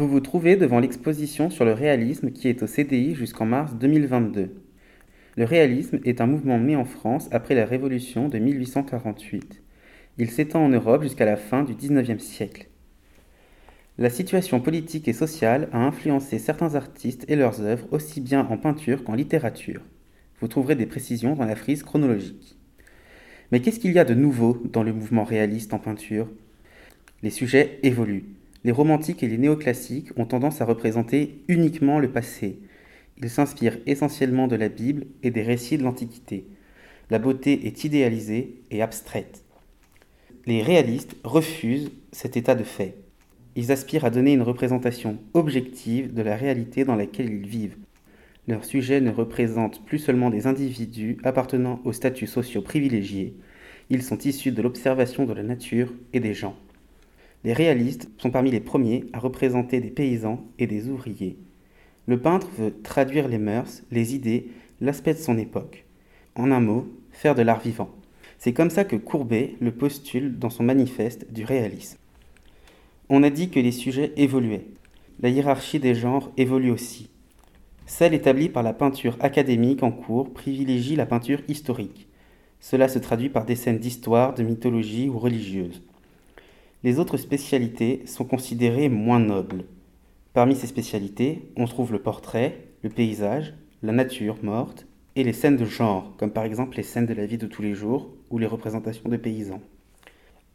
Vous vous trouvez devant l'exposition sur le réalisme qui est au CDI jusqu'en mars 2022. Le réalisme est un mouvement né en France après la Révolution de 1848. Il s'étend en Europe jusqu'à la fin du XIXe siècle. La situation politique et sociale a influencé certains artistes et leurs œuvres aussi bien en peinture qu'en littérature. Vous trouverez des précisions dans la frise chronologique. Mais qu'est-ce qu'il y a de nouveau dans le mouvement réaliste en peinture? Les sujets évoluent. Les romantiques et les néoclassiques ont tendance à représenter uniquement le passé. Ils s'inspirent essentiellement de la Bible et des récits de l'Antiquité. La beauté est idéalisée et abstraite. Les réalistes refusent cet état de fait. Ils aspirent à donner une représentation objective de la réalité dans laquelle ils vivent. Leurs sujets ne représentent plus seulement des individus appartenant aux statuts sociaux privilégiés, ils sont issus de l'observation de la nature et des gens. Les réalistes sont parmi les premiers à représenter des paysans et des ouvriers. Le peintre veut traduire les mœurs, les idées, l'aspect de son époque. En un mot, faire de l'art vivant. C'est comme ça que Courbet le postule dans son manifeste du réalisme. On a dit que les sujets évoluaient. La hiérarchie des genres évolue aussi. Celle établie par la peinture académique en cours privilégie la peinture historique. Cela se traduit par des scènes d'histoire, de mythologie ou religieuse. Les autres spécialités sont considérées moins nobles. Parmi ces spécialités, on trouve le portrait, le paysage, la nature morte et les scènes de genre, comme par exemple les scènes de la vie de tous les jours ou les représentations de paysans.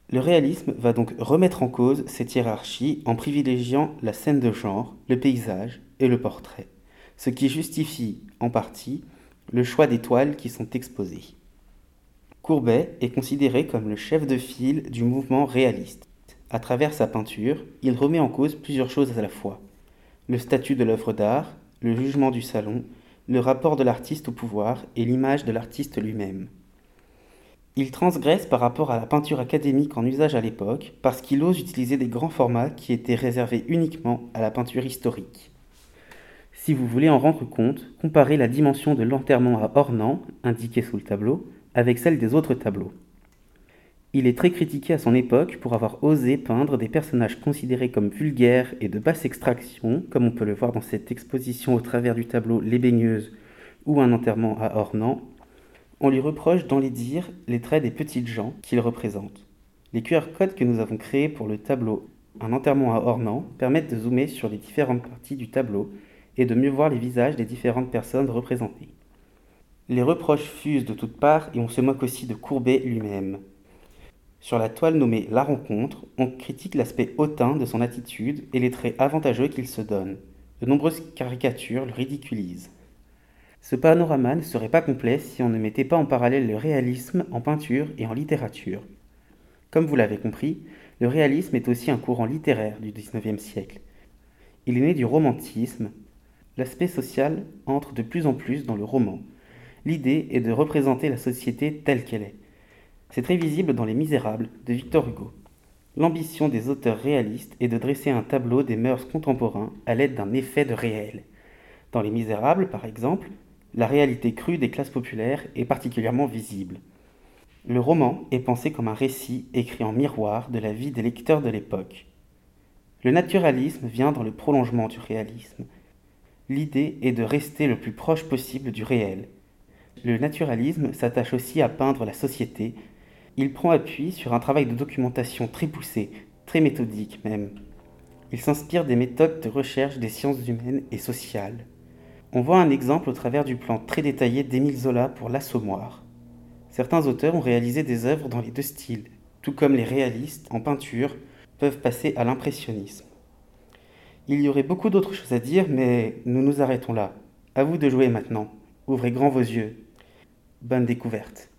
Le réalisme va donc remettre en cause cette hiérarchie en privilégiant la scène de genre, le paysage et le portrait, ce qui justifie, en partie, le choix des toiles qui sont exposées. Courbet est considéré comme le chef de file du mouvement réaliste. À travers sa peinture, il remet en cause plusieurs choses à la fois. Le statut de l'œuvre d'art, le jugement du salon, le rapport de l'artiste au pouvoir et l'image de l'artiste lui-même. Il transgresse par rapport à la peinture académique en usage à l'époque parce qu'il ose utiliser des grands formats qui étaient réservés uniquement à la peinture historique. Si vous voulez en rendre compte, comparez la dimension de l'enterrement à ornant, indiquée sous le tableau, avec celle des autres tableaux. Il est très critiqué à son époque pour avoir osé peindre des personnages considérés comme vulgaires et de basse extraction, comme on peut le voir dans cette exposition au travers du tableau Les baigneuses ou un enterrement à ornant, on lui reproche dans les dires les traits des petites gens qu'il représente. Les QR codes que nous avons créés pour le tableau Un enterrement à ornant permettent de zoomer sur les différentes parties du tableau et de mieux voir les visages des différentes personnes représentées. Les reproches fusent de toutes parts et on se moque aussi de Courbet lui-même. Sur la toile nommée La rencontre, on critique l'aspect hautain de son attitude et les traits avantageux qu'il se donne. De nombreuses caricatures le ridiculisent. Ce panorama ne serait pas complet si on ne mettait pas en parallèle le réalisme en peinture et en littérature. Comme vous l'avez compris, le réalisme est aussi un courant littéraire du XIXe siècle. Il est né du romantisme. L'aspect social entre de plus en plus dans le roman. L'idée est de représenter la société telle qu'elle est. C'est très visible dans Les Misérables de Victor Hugo. L'ambition des auteurs réalistes est de dresser un tableau des mœurs contemporains à l'aide d'un effet de réel. Dans Les Misérables, par exemple, la réalité crue des classes populaires est particulièrement visible. Le roman est pensé comme un récit écrit en miroir de la vie des lecteurs de l'époque. Le naturalisme vient dans le prolongement du réalisme. L'idée est de rester le plus proche possible du réel. Le naturalisme s'attache aussi à peindre la société. Il prend appui sur un travail de documentation très poussé, très méthodique même. Il s'inspire des méthodes de recherche des sciences humaines et sociales. On voit un exemple au travers du plan très détaillé d'Émile Zola pour L'Assommoir. Certains auteurs ont réalisé des œuvres dans les deux styles, tout comme les réalistes en peinture peuvent passer à l'impressionnisme. Il y aurait beaucoup d'autres choses à dire, mais nous nous arrêtons là. À vous de jouer maintenant. Ouvrez grand vos yeux. Bonne découverte.